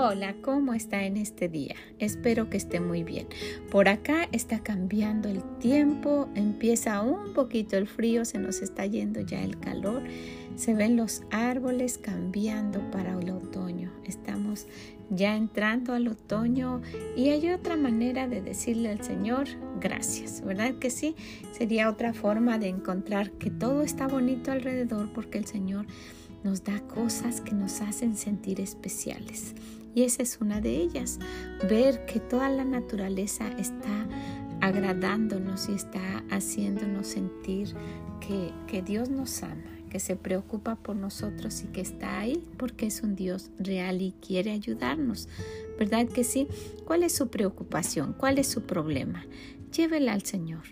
Hola, ¿cómo está en este día? Espero que esté muy bien. Por acá está cambiando el tiempo, empieza un poquito el frío, se nos está yendo ya el calor, se ven los árboles cambiando para el otoño. Estamos ya entrando al otoño y hay otra manera de decirle al Señor gracias, ¿verdad que sí? Sería otra forma de encontrar que todo está bonito alrededor porque el Señor nos da cosas que nos hacen sentir especiales. Y esa es una de ellas, ver que toda la naturaleza está agradándonos y está haciéndonos sentir que, que Dios nos ama, que se preocupa por nosotros y que está ahí porque es un Dios real y quiere ayudarnos. ¿Verdad que sí? ¿Cuál es su preocupación? ¿Cuál es su problema? Llévela al Señor.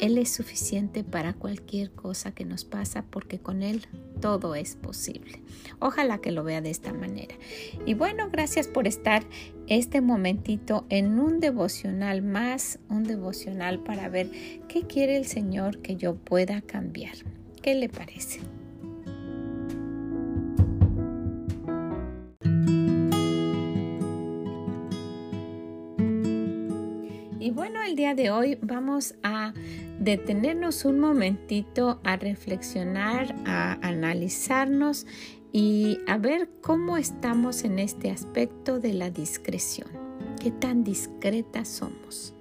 Él es suficiente para cualquier cosa que nos pasa porque con Él todo es posible. Ojalá que lo vea de esta manera. Y bueno, gracias por estar este momentito en un devocional más, un devocional para ver qué quiere el Señor que yo pueda cambiar. ¿Qué le parece? Día de hoy vamos a detenernos un momentito a reflexionar, a analizarnos y a ver cómo estamos en este aspecto de la discreción. ¿Qué tan discretas somos?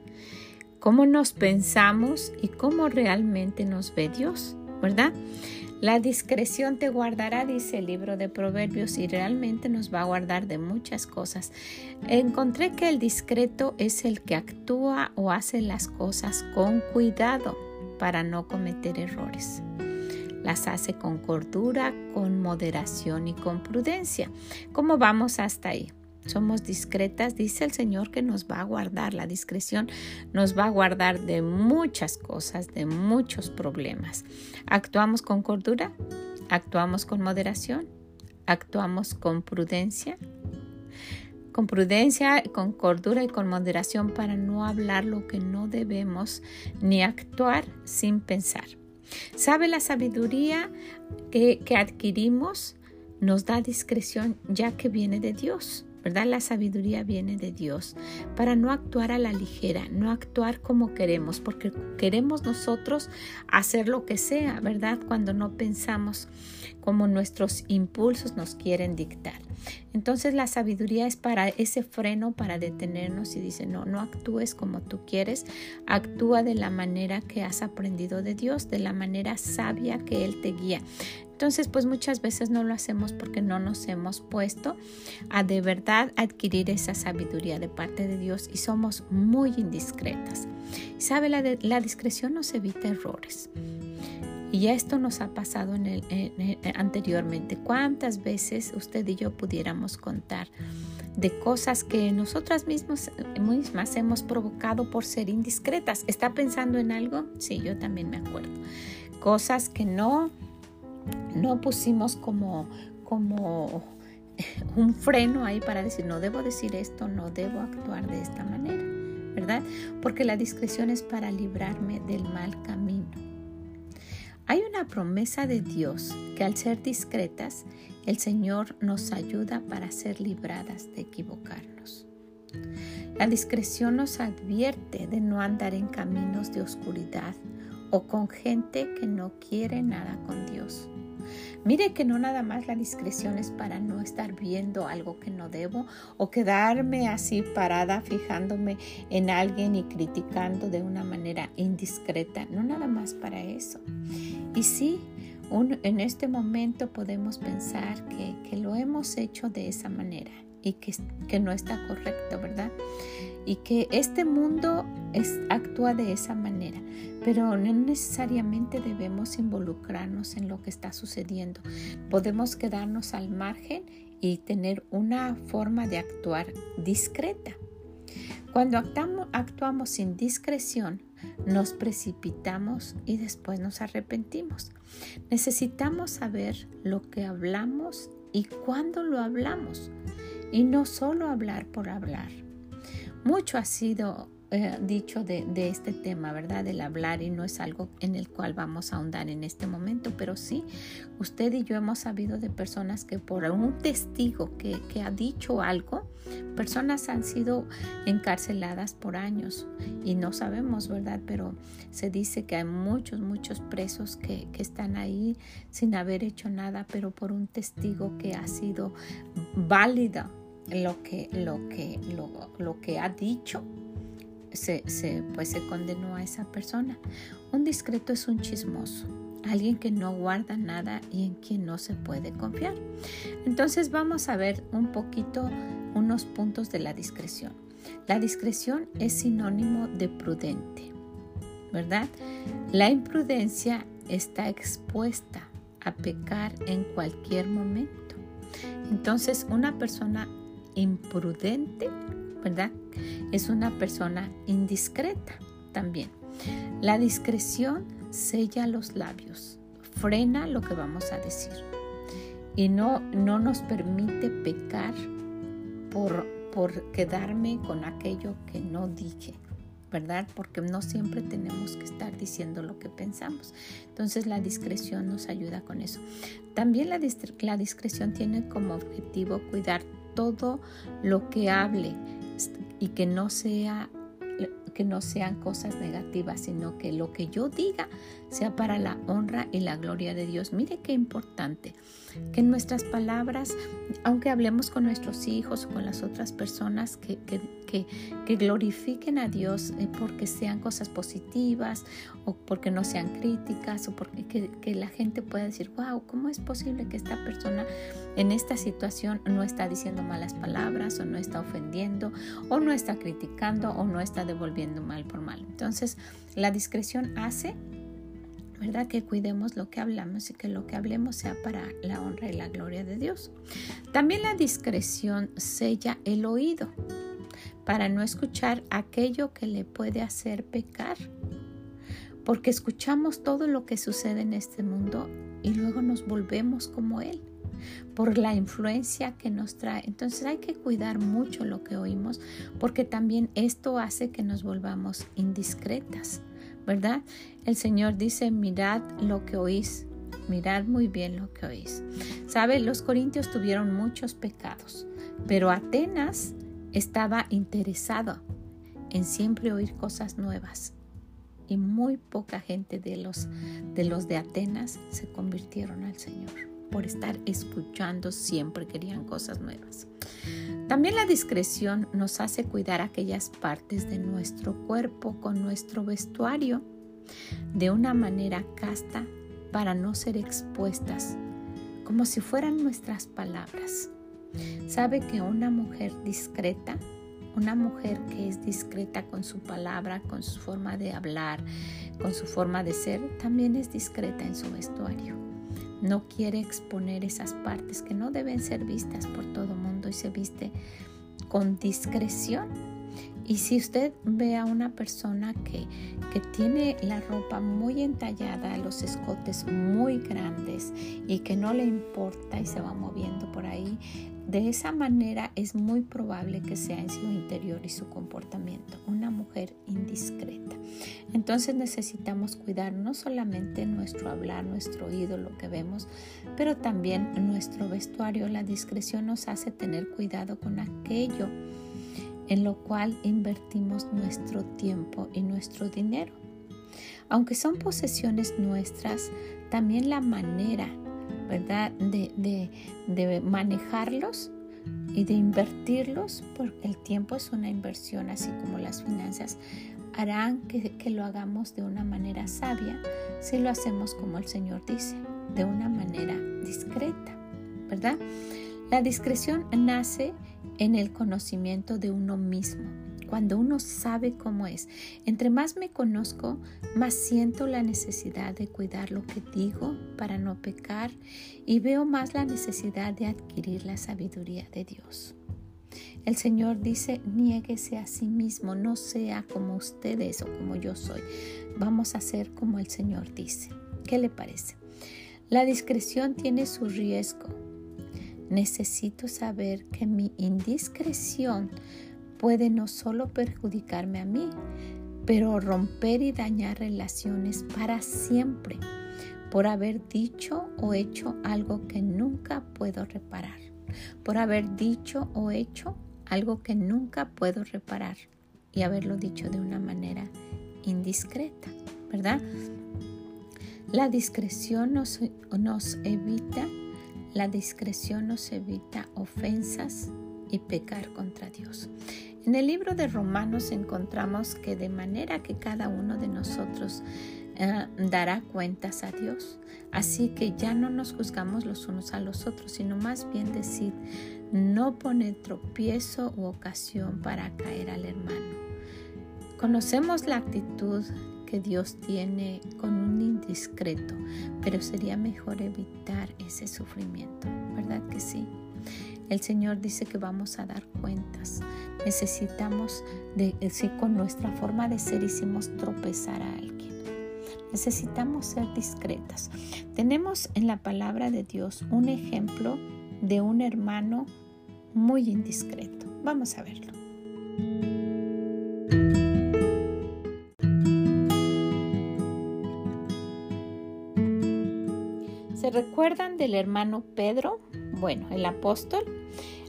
¿Cómo nos pensamos y cómo realmente nos ve Dios? ¿Verdad? La discreción te guardará, dice el libro de Proverbios, y realmente nos va a guardar de muchas cosas. Encontré que el discreto es el que actúa o hace las cosas con cuidado para no cometer errores. Las hace con cordura, con moderación y con prudencia. ¿Cómo vamos hasta ahí? Somos discretas, dice el Señor que nos va a guardar. La discreción nos va a guardar de muchas cosas, de muchos problemas. Actuamos con cordura, actuamos con moderación, actuamos con prudencia. Con prudencia, con cordura y con moderación para no hablar lo que no debemos ni actuar sin pensar. ¿Sabe la sabiduría que, que adquirimos? Nos da discreción ya que viene de Dios. ¿Verdad? La sabiduría viene de Dios para no actuar a la ligera, no actuar como queremos, porque queremos nosotros hacer lo que sea, ¿verdad? Cuando no pensamos como nuestros impulsos nos quieren dictar. Entonces la sabiduría es para ese freno, para detenernos y dice, no, no actúes como tú quieres, actúa de la manera que has aprendido de Dios, de la manera sabia que Él te guía. Entonces, pues muchas veces no lo hacemos porque no nos hemos puesto a de verdad adquirir esa sabiduría de parte de Dios y somos muy indiscretas. ¿Sabe? La, la discreción nos evita errores. Y esto nos ha pasado anteriormente. ¿Cuántas veces usted y yo pudiéramos contar de cosas que nosotras mismas, mismas hemos provocado por ser indiscretas? ¿Está pensando en algo? Sí, yo también me acuerdo. Cosas que no no pusimos como, como un freno ahí para decir, no debo decir esto, no debo actuar de esta manera, ¿verdad? Porque la discreción es para librarme del mal camino. Hay una promesa de Dios que al ser discretas, el Señor nos ayuda para ser libradas de equivocarnos. La discreción nos advierte de no andar en caminos de oscuridad o con gente que no quiere nada con Dios. Mire que no nada más la discreción es para no estar viendo algo que no debo o quedarme así parada fijándome en alguien y criticando de una manera indiscreta. No nada más para eso. Y sí, en este momento podemos pensar que, lo hemos hecho de esa manera y que no está correcto, ¿verdad? Y que este mundo es, actúa de esa manera, pero no necesariamente debemos involucrarnos en lo que está sucediendo. Podemos quedarnos al margen y tener una forma de actuar discreta. Cuando actuamos, actuamos sin discreción, nos precipitamos y después nos arrepentimos. Necesitamos saber lo que hablamos y cuándo lo hablamos y no solo hablar por hablar. Mucho ha sido eh, dicho de, este tema, ¿verdad? Del hablar y no es algo en el cual vamos a ahondar en este momento, pero sí, usted y yo hemos sabido de personas que por un testigo que, ha dicho algo, personas han sido encarceladas por años y no sabemos, ¿verdad? Pero se dice que hay muchos, muchos presos que, que están ahí sin haber hecho nada, pero por un testigo que ha sido válido lo que, lo que, lo, lo que ha dicho se, pues se condenó a esa persona. Un discreto es un chismoso, alguien que no guarda nada y en quien no se puede confiar. Entonces vamos a ver un poquito unos puntos de la discreción. La discreción es sinónimo de prudente, ¿verdad? La imprudencia está expuesta a pecar en cualquier momento. Entonces una persona imprudente ¿verdad? Es una persona indiscreta también. La discreción sella los labios, frena lo que vamos a decir y no, no nos permite pecar por, por quedarme con aquello que no dije. ¿verdad? Porque no siempre tenemos que estar diciendo lo que pensamos. Entonces la discreción nos ayuda con eso. También la, la discreción tiene como objetivo cuidar todo lo que hable, y que no sea que no sean cosas negativas, sino que lo que yo diga sea para la honra y la gloria de Dios. Mire qué importante que nuestras palabras, aunque hablemos con nuestros hijos o con las otras personas, que, glorifiquen a Dios eh, porque sean cosas positivas o porque no sean críticas o porque que, la gente pueda decir, wow, ¿cómo es posible que esta persona en esta situación no está diciendo malas palabras o no está ofendiendo o no está criticando o no está devolviendo mal por mal? Entonces, la discreción hace ¿verdad? Que cuidemos lo que hablamos y que lo que hablemos sea para la honra y la gloria de Dios. También la discreción sella el oído para no escuchar aquello que le puede hacer pecar. Porque escuchamos todo lo que sucede en este mundo y luego nos volvemos como Él por la influencia que nos trae. Entonces hay que cuidar mucho lo que oímos porque también esto hace que nos volvamos indiscretas. ¿verdad? El Señor dice, mirad lo que oís, mirad muy bien lo que oís. ¿Sabe? Los corintios tuvieron muchos pecados, pero Atenas estaba interesado en siempre oír cosas nuevas. Y muy poca gente de los de, los de Atenas se convirtieron al Señor por estar escuchando siempre querían cosas nuevas. También la discreción nos hace cuidar aquellas partes de nuestro cuerpo con nuestro vestuario de una manera casta para no ser expuestas, como si fueran nuestras palabras. Sabe que una mujer discreta, una mujer que es discreta con su palabra, con su forma de hablar, con su forma de ser, también es discreta en su vestuario no quiere exponer esas partes que no deben ser vistas por todo mundo y se viste con discreción. Y si usted ve a una persona que, que tiene la ropa muy entallada, los escotes muy grandes y que no le importa y se va moviendo por ahí, de esa manera es muy probable que sea en su interior y su comportamiento una mujer indiscreta. Entonces necesitamos cuidar no solamente nuestro hablar, nuestro oído, lo que vemos, pero también nuestro vestuario. La discreción nos hace tener cuidado con aquello en lo cual invertimos nuestro tiempo y nuestro dinero. Aunque son posesiones nuestras, también la manera ¿verdad? De, manejarlos y de invertirlos, porque el tiempo es una inversión, así como las finanzas, harán que, que, lo hagamos de una manera sabia si lo hacemos como el Señor dice, de una manera discreta, ¿verdad? La discreción nace en el conocimiento de uno mismo cuando uno sabe cómo es. Entre más me conozco, más siento la necesidad de cuidar lo que digo para no pecar y veo más la necesidad de adquirir la sabiduría de Dios. El Señor dice, niéguese a sí mismo, no sea como ustedes o como yo soy. Vamos a ser como el Señor dice. ¿Qué le parece? La discreción tiene su riesgo. Necesito saber que mi indiscreción puede no solo perjudicarme a mí, pero romper y dañar relaciones para siempre por haber dicho o hecho algo que nunca puedo reparar, por haber dicho o hecho algo que nunca puedo reparar y haberlo dicho de una manera indiscreta, ¿verdad? La discreción nos, nos evita, la discreción nos evita ofensas y pecar contra Dios. En el libro de Romanos encontramos que de manera que cada uno de nosotros eh, dará cuentas a Dios. Así que ya no nos juzgamos los unos a los otros, sino más bien decir, no pone tropiezo u ocasión para caer al hermano. Conocemos la actitud que Dios tiene con un indiscreto, pero sería mejor evitar ese sufrimiento, ¿verdad que sí? El Señor dice que vamos a dar cuentas. Necesitamos, de, eh, si con nuestra forma de ser hicimos tropezar a alguien. Necesitamos ser discretas. Tenemos en la palabra de Dios un ejemplo de un hermano muy indiscreto. Vamos a verlo. ¿Se recuerdan del hermano Pedro? Bueno, el apóstol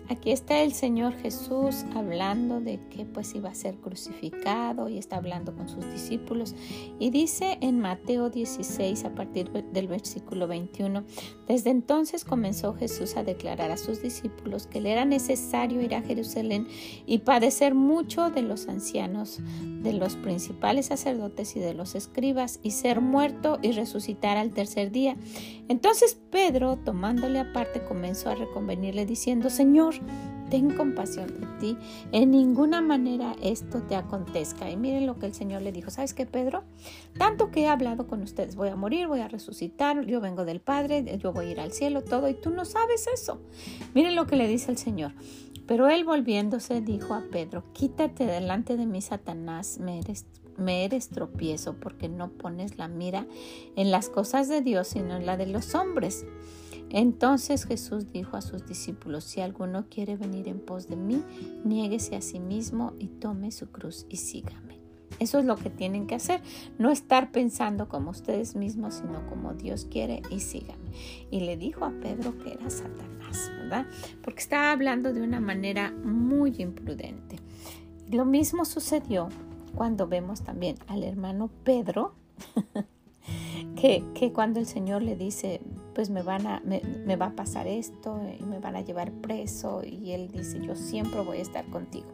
Aquí está el Señor Jesús hablando de que pues iba a ser crucificado y está hablando con sus discípulos y dice en Mateo 16 a partir del versículo 21, desde entonces comenzó Jesús a declarar a sus discípulos que le era necesario ir a Jerusalén y padecer mucho de los ancianos, de los principales sacerdotes y de los escribas y ser muerto y resucitar al tercer día. Entonces Pedro, tomándole aparte, comenzó a reconvenirle diciendo, Señor, ten compasión de ti, en ninguna manera esto te acontezca. Y miren lo que el Señor le dijo, ¿sabes qué, Pedro? Tanto que he hablado con ustedes, voy a morir, voy a resucitar, yo vengo del Padre, yo voy a ir al cielo, todo, y tú no sabes eso. Miren lo que le dice el Señor. Pero él volviéndose dijo a Pedro, quítate delante de mí, Satanás, me eres, me eres tropiezo porque no pones la mira en las cosas de Dios, sino en la de los hombres. Entonces Jesús dijo a sus discípulos, si alguno quiere venir en pos de mí, niéguese a sí mismo y tome su cruz y sígame. Eso es lo que tienen que hacer, no estar pensando como ustedes mismos, sino como Dios quiere y sígame. Y le dijo a Pedro que era Satanás, ¿verdad? Porque estaba hablando de una manera muy imprudente. Lo mismo sucedió cuando vemos también al hermano Pedro, que, que cuando el Señor le dice, pues me, van a, me, va a pasar esto y me van a llevar preso y él dice yo siempre voy a estar contigo.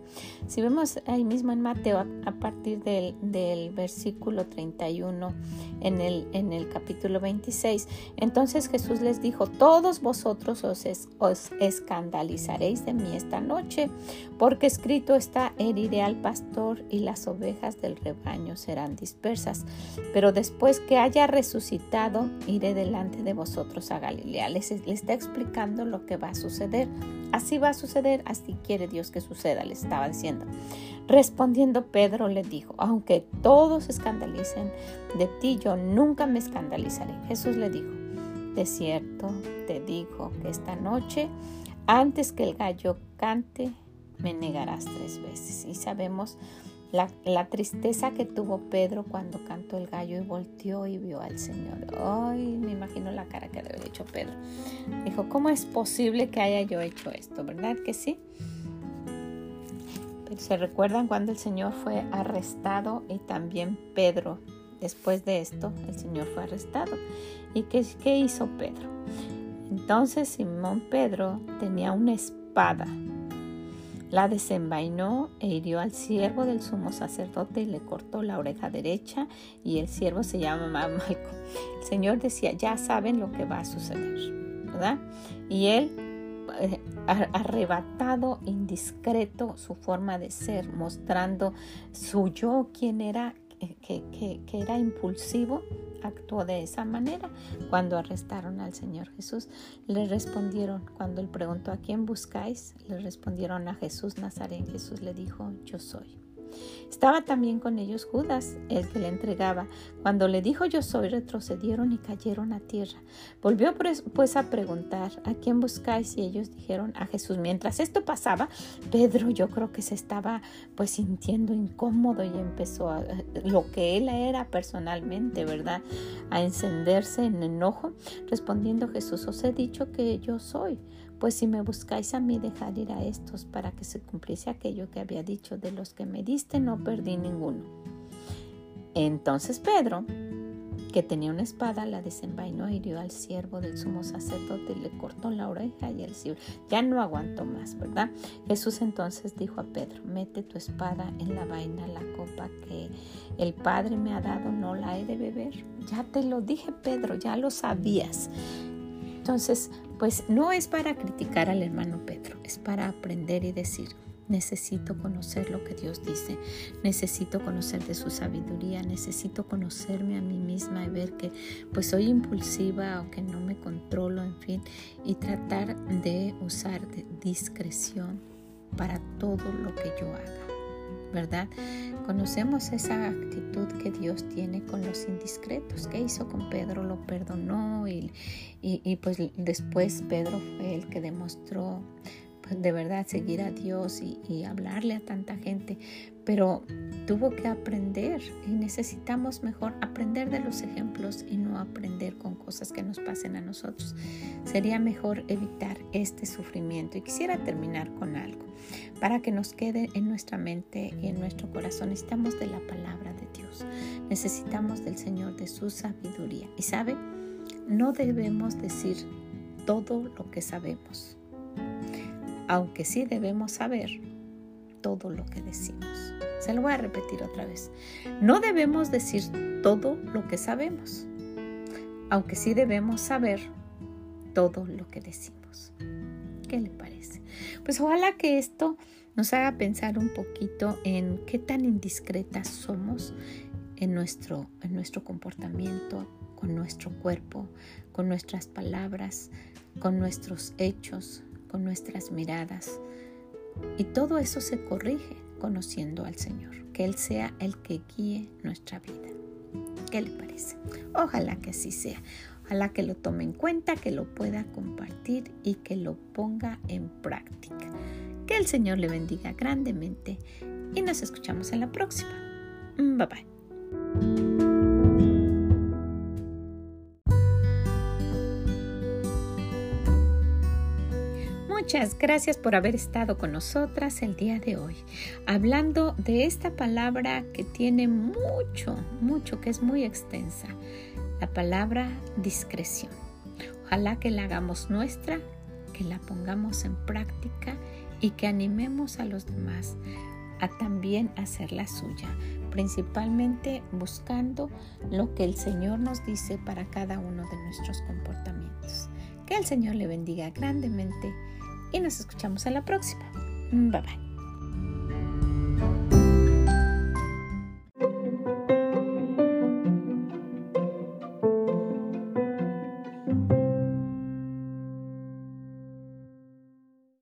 Si vemos ahí mismo en Mateo a, partir del, del, versículo 31 en el, en el capítulo 26, entonces Jesús les dijo, todos vosotros os, os escandalizaréis de mí esta noche, porque escrito está, heriré al pastor y las ovejas del rebaño serán dispersas, pero después que haya resucitado, iré delante de vosotros a Galilea. Les, está explicando lo que va a suceder. Así va a suceder, así quiere Dios que suceda, le estaba diciendo. Respondiendo Pedro le dijo, aunque todos escandalicen de ti, yo nunca me escandalizaré. Jesús le dijo, de cierto te digo que esta noche, antes que el gallo cante, me negarás tres veces. Y sabemos la, tristeza que tuvo Pedro cuando cantó el gallo y volteó y vio al Señor. Ay, me imagino la cara que había hecho Pedro. Dijo, ¿cómo es posible que haya yo hecho esto? ¿Verdad que sí? Se recuerdan cuando el Señor fue arrestado y también Pedro. Después de esto, el Señor fue arrestado. ¿Y qué hizo Pedro? Entonces Simón Pedro tenía una espada la desenvainó e hirió al siervo del sumo sacerdote y le cortó la oreja derecha y el siervo se llama Malco. El Señor decía, ya saben lo que va a suceder, ¿verdad? Y él, eh, arrebatado, indiscreto, su forma de ser, mostrando su yo, quién era, que, que era impulsivo actuó de esa manera cuando arrestaron al Señor Jesús. Le respondieron, cuando él preguntó a quién buscáis, le respondieron a Jesús Nazaret. Jesús le dijo, yo soy. Estaba también con ellos Judas, el que le entregaba. Cuando le dijo yo soy, retrocedieron y cayeron a tierra. Volvió pues, pues a preguntar, ¿a quién buscáis? Y ellos dijeron, a Jesús. Mientras esto pasaba, Pedro yo creo que se estaba pues sintiendo incómodo y empezó a, lo que él era personalmente, ¿verdad? A encenderse en enojo, respondiendo Jesús, os he dicho que yo soy. Pues si me buscáis a mí, dejar ir a estos para que se cumpliese aquello que había dicho, de los que me diste no perdí ninguno. Entonces Pedro, que tenía una espada, la desenvainó hirió al siervo del sumo sacerdote le cortó la oreja y el siervo ya no aguantó más, ¿verdad? Jesús entonces dijo a Pedro, mete tu espada en la vaina, la copa que el Padre me ha dado, no la he de beber. Ya te lo dije, Pedro, ya lo sabías. Entonces, pues no es para criticar al hermano Pedro, es para aprender y decir, necesito conocer lo que Dios dice, necesito conocer de su sabiduría, necesito conocerme a mí misma y ver que pues soy impulsiva o que no me controlo, en fin, y tratar de usar discreción para todo lo que yo haga. ¿verdad? Conocemos esa actitud que Dios tiene con los indiscretos. ¿Qué hizo con Pedro? Lo perdonó y, y, pues después Pedro fue el que demostró de verdad seguir a Dios y, y, hablarle a tanta gente, pero tuvo que aprender y necesitamos mejor aprender de los ejemplos y no aprender con cosas que nos pasen a nosotros. Sería mejor evitar este sufrimiento y quisiera terminar con algo para que nos quede en nuestra mente y en nuestro corazón. Necesitamos de la palabra de Dios, necesitamos del Señor, de su sabiduría. Y sabe, no debemos decir todo lo que sabemos, aunque sí debemos saber todo lo que decimos. Se lo voy a repetir otra vez. No debemos decir todo lo que sabemos, aunque sí debemos saber todo lo que decimos. ¿Qué le parece? Pues ojalá que esto nos haga pensar un poquito en qué tan indiscretas somos en nuestro, en nuestro comportamiento, con nuestro cuerpo, con nuestras palabras, con nuestros hechos, nuestras miradas. Y todo eso se corrige conociendo al Señor, que Él sea el que guíe nuestra vida. ¿Qué le parece? Ojalá que así sea. Ojalá que lo tome en cuenta, que lo pueda compartir y que lo ponga en práctica. Que el Señor le bendiga grandemente y nos escuchamos en la próxima. Bye bye. Muchas gracias por haber estado con nosotras el día de hoy, hablando de esta palabra que tiene mucho, mucho, que es muy extensa, la palabra discreción. Ojalá que la hagamos nuestra, que la pongamos en práctica y que animemos a los demás a también hacer la suya, principalmente buscando lo que el Señor nos dice para cada uno de nuestros comportamientos. Que el Señor le bendiga grandemente y nos escuchamos a la próxima. Bye bye.